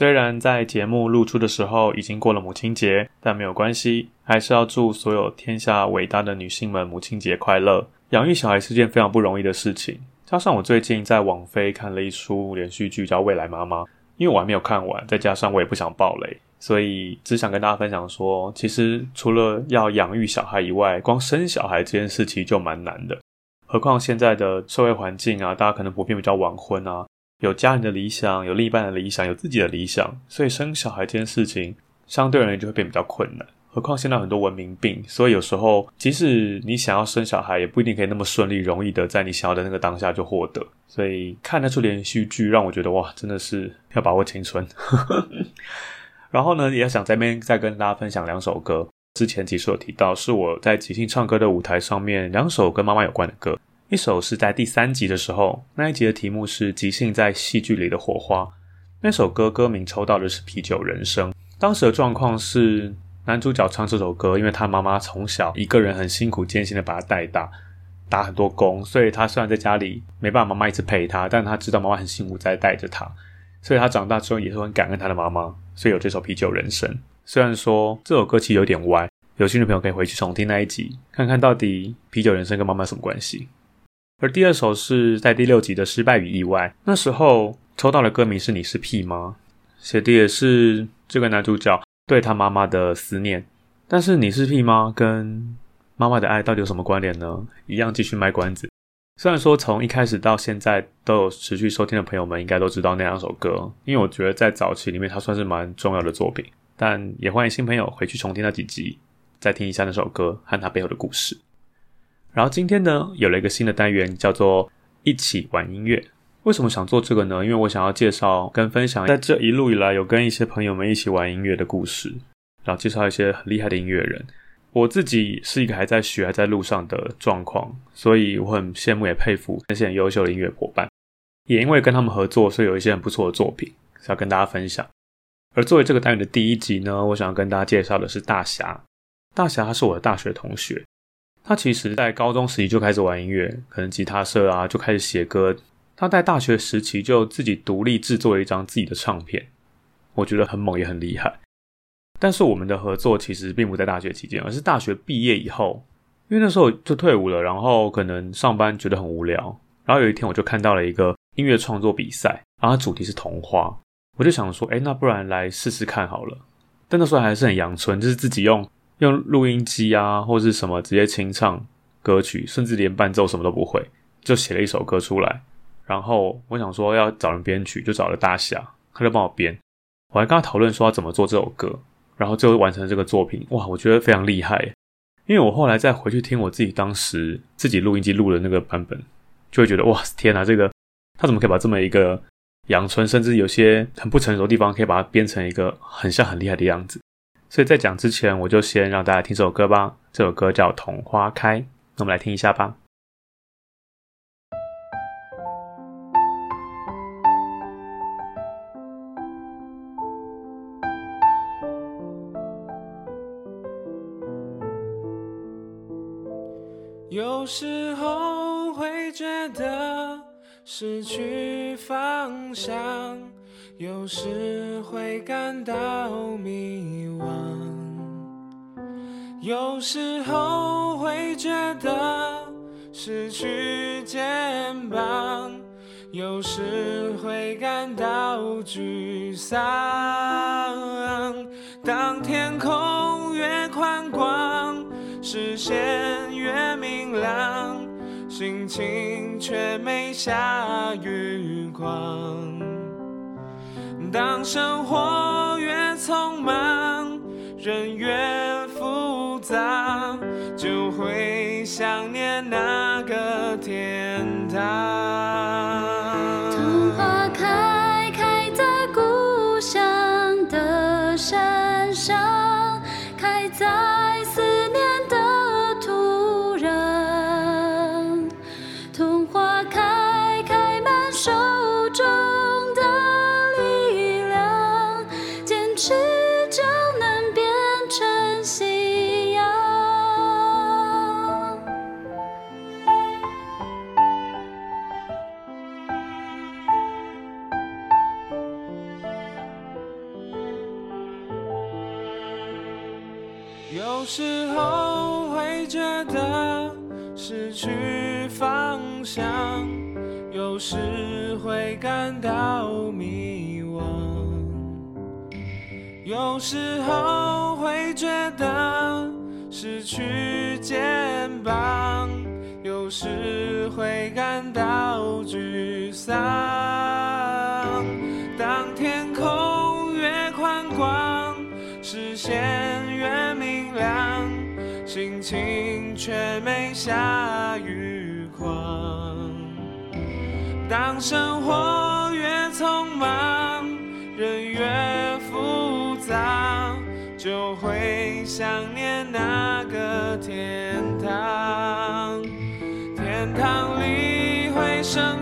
虽然在节目录出的时候已经过了母亲节，但没有关系，还是要祝所有天下伟大的女性们母亲节快乐。养育小孩是件非常不容易的事情，加上我最近在网飞看了一出连续剧叫《未来妈妈》，因为我还没有看完，再加上我也不想暴雷，所以只想跟大家分享说，其实除了要养育小孩以外，光生小孩这件事情就蛮难的。何况现在的社会环境啊，大家可能普遍比较晚婚啊。有家人的理想，有另一半的理想，有自己的理想，所以生小孩这件事情相对而言就会变比较困难。何况现在很多文明病，所以有时候即使你想要生小孩，也不一定可以那么顺利、容易的在你想要的那个当下就获得。所以看得出连续剧，让我觉得哇，真的是要把握青春。然后呢，也想在边再跟大家分享两首歌。之前其实有提到，是我在即兴唱歌的舞台上面两首跟妈妈有关的歌。一首是在第三集的时候，那一集的题目是即兴在戏剧里的火花。那首歌歌名抽到的是《啤酒人生》。当时的状况是，男主角唱这首歌，因为他妈妈从小一个人很辛苦艰辛的把他带大，打很多工，所以他虽然在家里没办法妈妈一直陪他，但他知道妈妈很辛苦在带着他，所以他长大之后也是很感恩他的妈妈，所以有这首《啤酒人生》。虽然说这首歌其实有点歪，有兴趣的朋友可以回去重听那一集，看看到底《啤酒人生》跟妈妈什么关系。而第二首是在第六集的失败与意外，那时候抽到的歌名是你是屁吗？写的也是这个男主角对他妈妈的思念。但是你是屁吗？跟妈妈的爱到底有什么关联呢？一样继续卖关子。虽然说从一开始到现在都有持续收听的朋友们应该都知道那两首歌，因为我觉得在早期里面它算是蛮重要的作品。但也欢迎新朋友回去重听那几集，再听一下那首歌和它背后的故事。然后今天呢，有了一个新的单元，叫做一起玩音乐。为什么想做这个呢？因为我想要介绍跟分享，在这一路以来有跟一些朋友们一起玩音乐的故事，然后介绍一些很厉害的音乐人。我自己是一个还在学、还在路上的状况，所以我很羡慕也佩服那些很优秀的音乐伙伴。也因为跟他们合作，所以有一些很不错的作品要跟大家分享。而作为这个单元的第一集呢，我想要跟大家介绍的是大侠。大侠他是我的大学同学。他其实，在高中时期就开始玩音乐，可能吉他社啊，就开始写歌。他在大学时期就自己独立制作了一张自己的唱片，我觉得很猛，也很厉害。但是我们的合作其实并不在大学期间，而是大学毕业以后，因为那时候就退伍了，然后可能上班觉得很无聊。然后有一天，我就看到了一个音乐创作比赛，然后主题是童话，我就想说，哎，那不然来试试看好了。但那时候还是很阳春，就是自己用。用录音机啊，或是什么直接清唱歌曲，甚至连伴奏什么都不会，就写了一首歌出来。然后我想说要找人编曲，就找了大侠，他就帮我编。我还跟他讨论说要怎么做这首歌，然后最后完成这个作品。哇，我觉得非常厉害。因为我后来再回去听我自己当时自己录音机录的那个版本，就会觉得哇，天哪，这个他怎么可以把这么一个阳春，甚至有些很不成熟的地方，可以把它编成一个很像很厉害的样子。所以在讲之前，我就先让大家听这首歌吧。这首歌叫《桐花开》，那我们来听一下吧。有时候会觉得失去方向，有时会感到迷惘，有时候会觉得失去肩膀，有时会感到沮丧。当天空越宽广，视线越明亮，心情却没下雨光。当生活越匆忙，人越复杂，就会想念那个天堂。有时候会觉得失去方向，有时会感到迷惘，有时候会觉得失去肩膀，有时会感到沮丧。当天空越宽广，视线，心情却没下雨狂。当生活越匆忙，人越复杂，就会想念那个天堂。天堂里会盛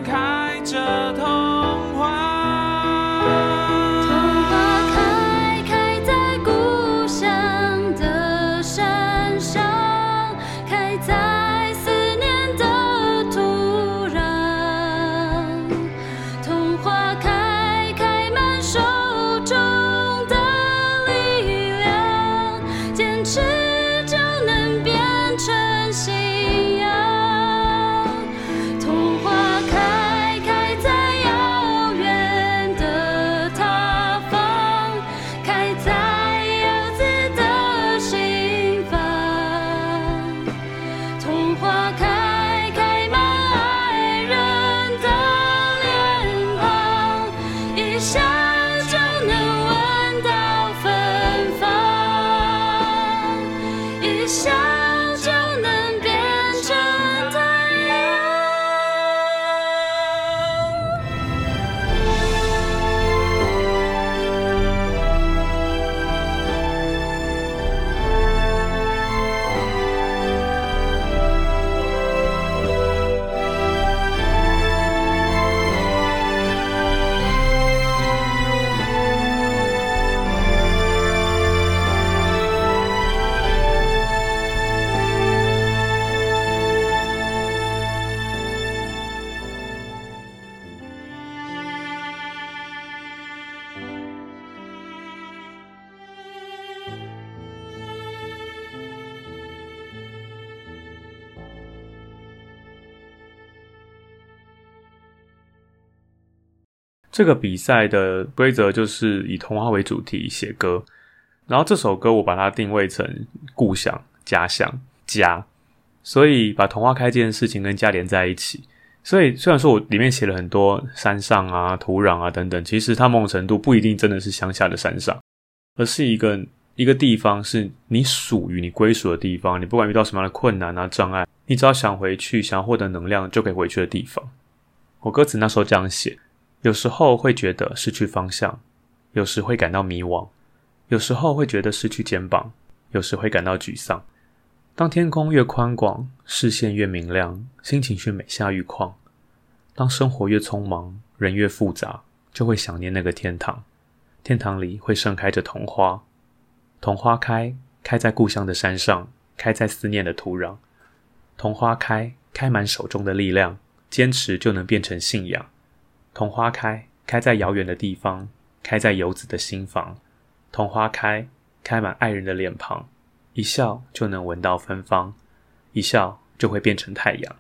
这个比赛的规则就是以童话为主题写歌，然后这首歌我把它定位成故乡、家乡、家，所以把童话开这件事情跟家连在一起。所以虽然说我里面写了很多山上啊、土壤啊等等，其实它某种程度不一定真的是乡下的山上，而是一个一个地方是你属于你归属的地方。你不管遇到什么样的困难啊、障碍，你只要想回去、想要获得能量，就可以回去的地方。我歌词那时候这样写。有时候会觉得失去方向，有时会感到迷惘，有时候会觉得失去肩膀，有时会感到沮丧。当天空越宽广，视线越明亮，心情却每下愈况。当生活越匆忙，人越复杂，就会想念那个天堂。天堂里会盛开着桐花，桐花开，开在故乡的山上，开在思念的土壤。桐花开，开满手中的力量，坚持就能变成信仰。桐花开，开在遥远的地方，开在游子的心房。桐花开，开满爱人的脸庞，一笑就能闻到芬芳，一笑就会变成太阳。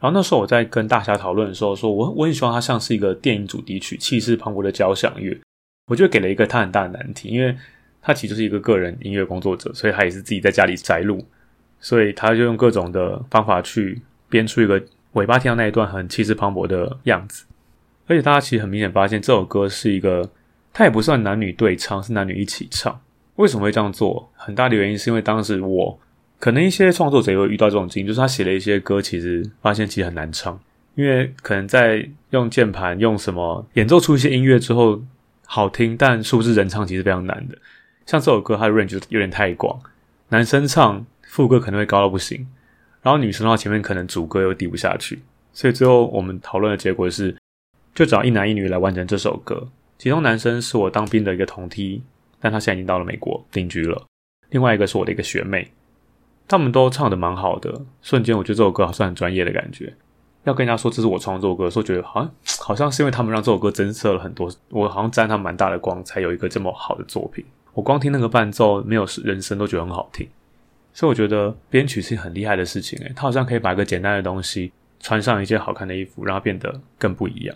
然后那时候我在跟大侠讨论的时候，说我我很希望它像是一个电影主题曲，气势磅礴的交响乐。我就给了一个他很大的难题，因为他其实就是一个个人音乐工作者，所以他也是自己在家里摘录，所以他就用各种的方法去编出一个尾巴听到那一段很气势磅礴的样子。而且大家其实很明显发现，这首歌是一个，它也不算男女对唱，是男女一起唱。为什么会这样做？很大的原因是因为当时我可能一些创作者也会遇到这种经历，就是他写了一些歌，其实发现其实很难唱，因为可能在用键盘用什么演奏出一些音乐之后好听，但是不是人唱其实非常难的。像这首歌，它的 range 有点太广，男生唱副歌可能会高到不行，然后女生的话前面可能主歌又低不下去，所以最后我们讨论的结果是。就找一男一女来完成这首歌，其中男生是我当兵的一个同梯，但他现在已经到了美国定居了。另外一个是我的一个学妹，他们都唱的蛮好的，瞬间我觉得这首歌好像很专业的感觉。要跟人家说这是我创作歌，说觉得好像好像是因为他们让这首歌增色了很多，我好像沾他蛮大的光，才有一个这么好的作品。我光听那个伴奏，没有人声都觉得很好听，所以我觉得编曲是很厉害的事情诶，他好像可以把一个简单的东西穿上一件好看的衣服，让它变得更不一样。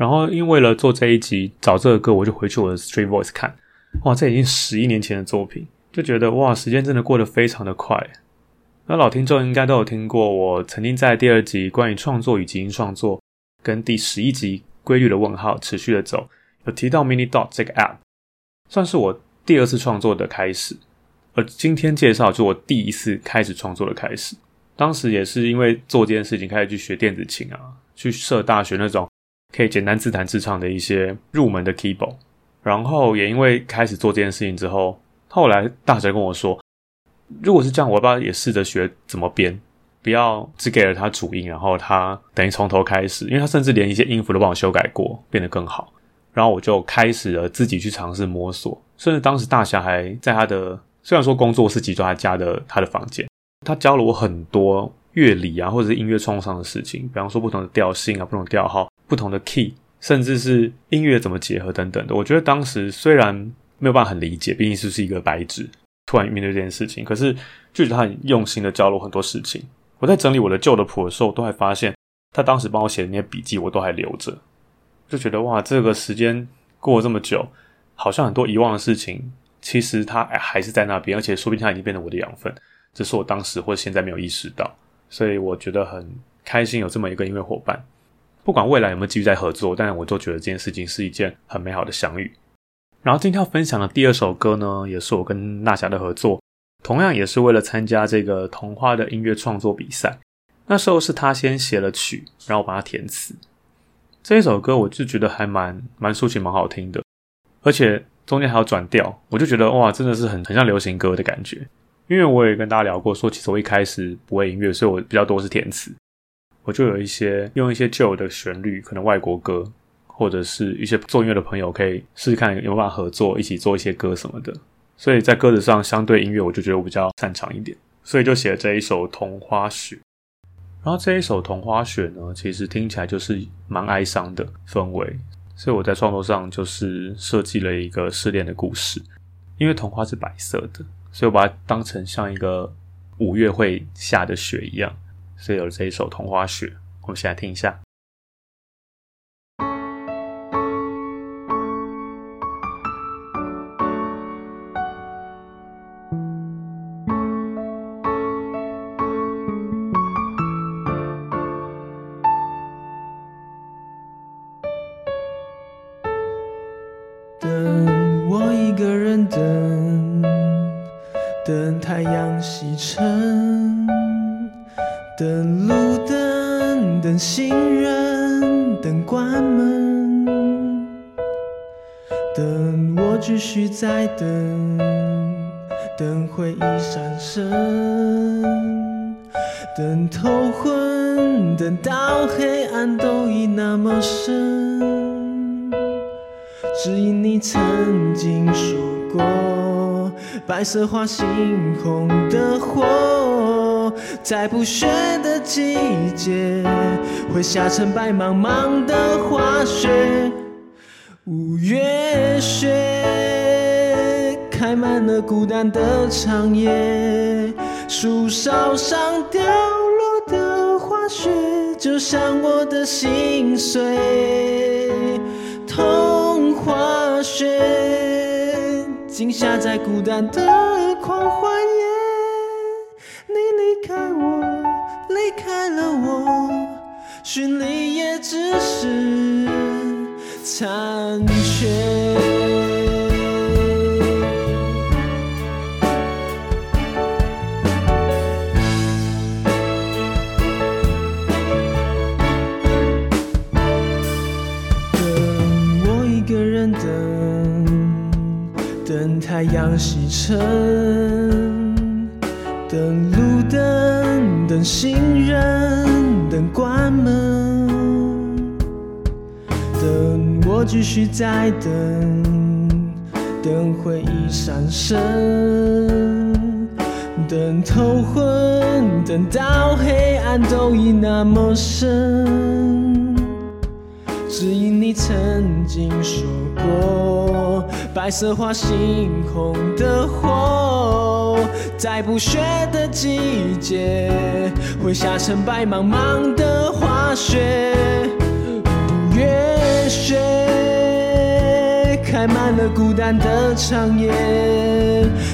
然后，因为了做这一集找这个歌，我就回去我的 Street Voice 看，哇，这已经十一年前的作品，就觉得哇，时间真的过得非常的快。那老听众应该都有听过，我曾经在第二集关于创作与即兴创作，跟第十一集规律的问号持续的走，有提到 Mini Dot 这个 App，算是我第二次创作的开始。而今天介绍就我第一次开始创作的开始，当时也是因为做这件事情开始去学电子琴啊，去设大学那种。可以简单自弹自唱的一些入门的 keyboard，然后也因为开始做这件事情之后，后来大学跟我说，如果是这样，我要不要也试着学怎么编，不要只给了他主音，然后他等于从头开始，因为他甚至连一些音符都帮我修改过，变得更好。然后我就开始了自己去尝试摸索，甚至当时大侠还在他的虽然说工作是集中他家的他的房间，他教了我很多乐理啊或者是音乐创作上的事情，比方说不同的调性啊，不同的调号。不同的 key，甚至是音乐怎么结合等等的，我觉得当时虽然没有办法很理解，毕竟是是一个白纸，突然面对这件事情，可是就是他很用心的教了我很多事情。我在整理我的旧的谱的时候，都还发现他当时帮我写的那些笔记，我都还留着，就觉得哇，这个时间过了这么久，好像很多遗忘的事情，其实他还是在那边，而且说不定他已经变成我的养分，只是我当时或者现在没有意识到，所以我觉得很开心有这么一个音乐伙伴。不管未来有没有继续在合作，但我都觉得这件事情是一件很美好的相遇。然后今天要分享的第二首歌呢，也是我跟娜霞的合作，同样也是为了参加这个童话的音乐创作比赛。那时候是他先写了曲，然后把它填词。这一首歌我就觉得还蛮蛮抒情、蛮好听的，而且中间还有转调，我就觉得哇，真的是很很像流行歌的感觉。因为我也跟大家聊过，说其实我一开始不会音乐，所以我比较多是填词。我就有一些用一些旧的旋律，可能外国歌，或者是一些做音乐的朋友可以试试看有有办法合作，一起做一些歌什么的。所以在歌词上，相对音乐，我就觉得我比较擅长一点，所以就写了这一首《桐花雪》。然后这一首《桐花雪》呢，其实听起来就是蛮哀伤的氛围，所以我在创作上就是设计了一个失恋的故事。因为桐花是白色的，所以我把它当成像一个五月会下的雪一样。所以有了这一首《童话雪》，我们先来听一下。在等，等回忆闪身，等头昏，等到黑暗都已那么深。只因你曾经说过，白色花心红的火，在不雪的季节会下成白茫茫的花雪。五月雪开满了孤单的长夜，树梢上掉落的花雪，就像我的心碎。童话雪惊吓在孤单的狂欢夜，你离开我，离开了我，寻你也只是残缺。太阳西沉，等路灯，等行人，等关门，等我继续在等，等回忆闪身，等头昏，等到黑暗都已那么深。只因你曾经说过，白色花心红的火，在不雪的季节会下成白茫茫的花雪。五月雪开满了孤单的长夜，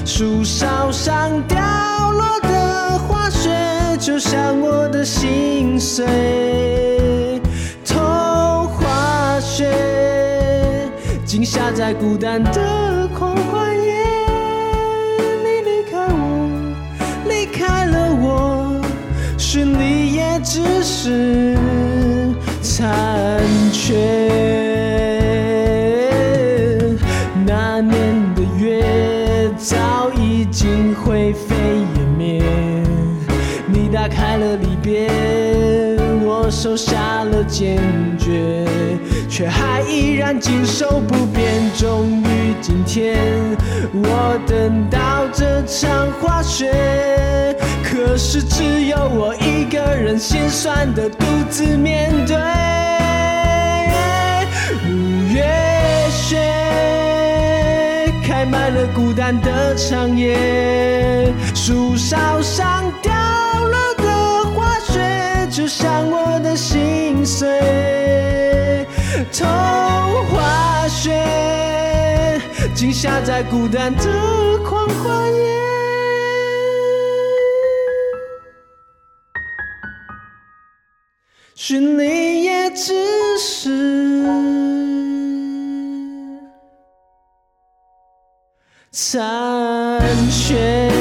树梢上掉落的花雪，就像我的心碎。惊吓在孤单的狂欢夜，你离开我，离开了我，寻你也只是残缺。那年的月早已经灰飞烟灭，你打开了离别，我收下了坚决，却还依然紧守不变。终于今天，我等到这场滑雪，可是只有我一个人心酸的独自面对。五月雪开满了孤单的长夜，树梢上掉落的花雪，就像我的心碎。童话雪惊吓在孤单的狂欢夜。寻你也只是残缺。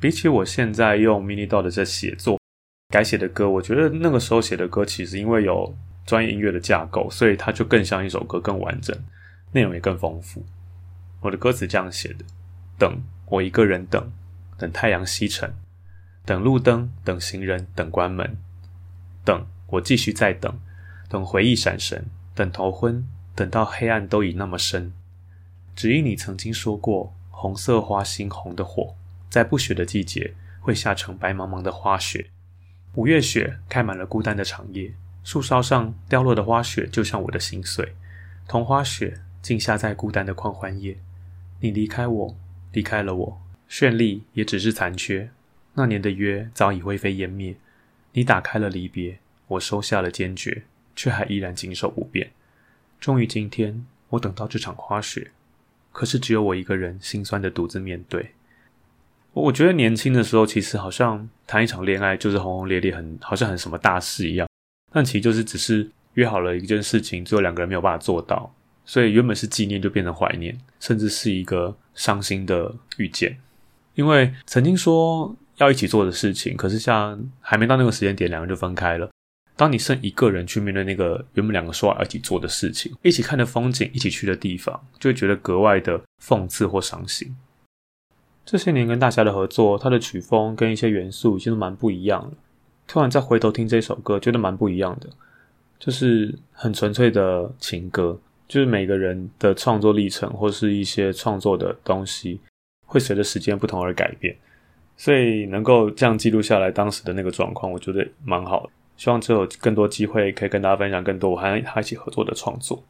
比起我现在用 Mini DAW 在写作改写的歌，我觉得那个时候写的歌其实因为有专业音乐的架构，所以它就更像一首歌，更完整，内容也更丰富。我的歌词这样写的：等我一个人等，等太阳西沉，等路灯，等行人，等关门，等我继续在等，等回忆闪神，等头昏，等到黑暗都已那么深。只因你曾经说过，红色花心红的火，在不雪的季节会下成白茫茫的花雪。五月雪开满了孤单的长夜，树梢上掉落的花雪就像我的心碎。同花雪竟下在孤单的狂欢夜，你离开我，离开了我，绚丽也只是残缺。那年的约早已灰飞烟灭，你打开了离别，我收下了坚决，却还依然谨守不变。终于今天，我等到这场花雪，可是只有我一个人心酸的独自面对。我觉得年轻的时候，其实好像谈一场恋爱就是轰轰烈烈，很好像很什么大事一样。但其实就是只是约好了一件事情，最后两个人没有办法做到，所以原本是纪念就变成怀念，甚至是一个伤心的遇见。因为曾经说要一起做的事情，可是像还没到那个时间点，两个人就分开了。当你剩一个人去面对那个原本两个说要一起做的事情，一起看的风景，一起去的地方，就会觉得格外的讽刺或伤心。这些年跟大侠的合作，他的曲风跟一些元素已经都蛮不一样了。突然再回头听这首歌，觉得蛮不一样的，就是很纯粹的情歌，就是每个人的创作历程或是一些创作的东西，会随着时间不同而改变。所以能够这样记录下来当时的那个状况，我觉得蛮好的。希望之后更多机会可以跟大家分享更多我和他一起合作的创作。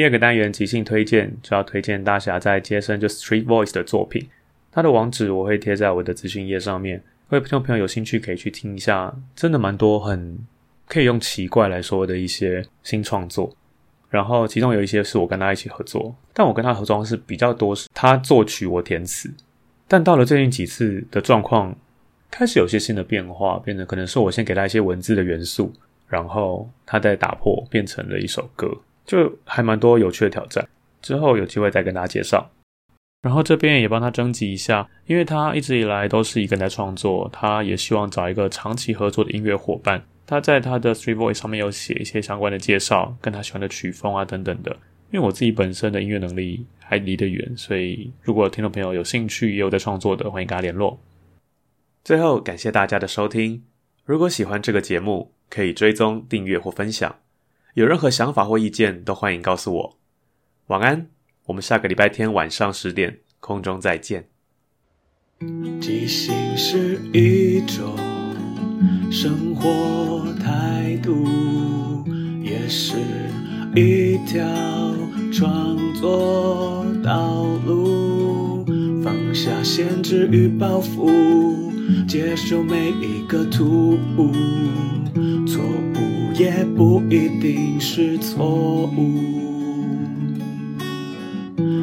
第二个单元即兴推荐，就要推荐大侠在接生就 Street Voice 的作品。他的网址我会贴在我的资讯页上面，各位听众朋友有兴趣可以去听一下，真的蛮多很可以用奇怪来说的一些新创作。然后其中有一些是我跟他一起合作，但我跟他合作是比较多是他作曲我填词。但到了最近几次的状况，开始有些新的变化，变得可能是我先给他一些文字的元素，然后他再打破变成了一首歌。就还蛮多有趣的挑战，之后有机会再跟大家介绍。然后这边也帮他征集一下，因为他一直以来都是一个人在创作，他也希望找一个长期合作的音乐伙伴。他在他的 Three Voice 上面有写一些相关的介绍，跟他喜欢的曲风啊等等的。因为我自己本身的音乐能力还离得远，所以如果听众朋友有兴趣也有在创作的，欢迎跟他联络。最后感谢大家的收听，如果喜欢这个节目，可以追踪、订阅或分享。有任何想法或意见，都欢迎告诉我。晚安，我们下个礼拜天晚上十点空中再见。即兴是一种生活态度，也是一条创作道路。放下限制与包袱，接受每一个突兀错误。也不一定是错误。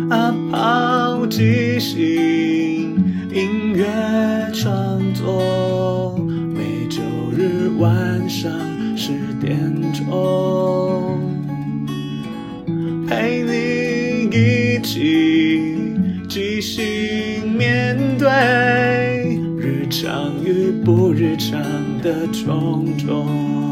啊，抛即兴音乐创作，每周日晚上十点钟，陪你一起即兴面对日常与不日常的种种。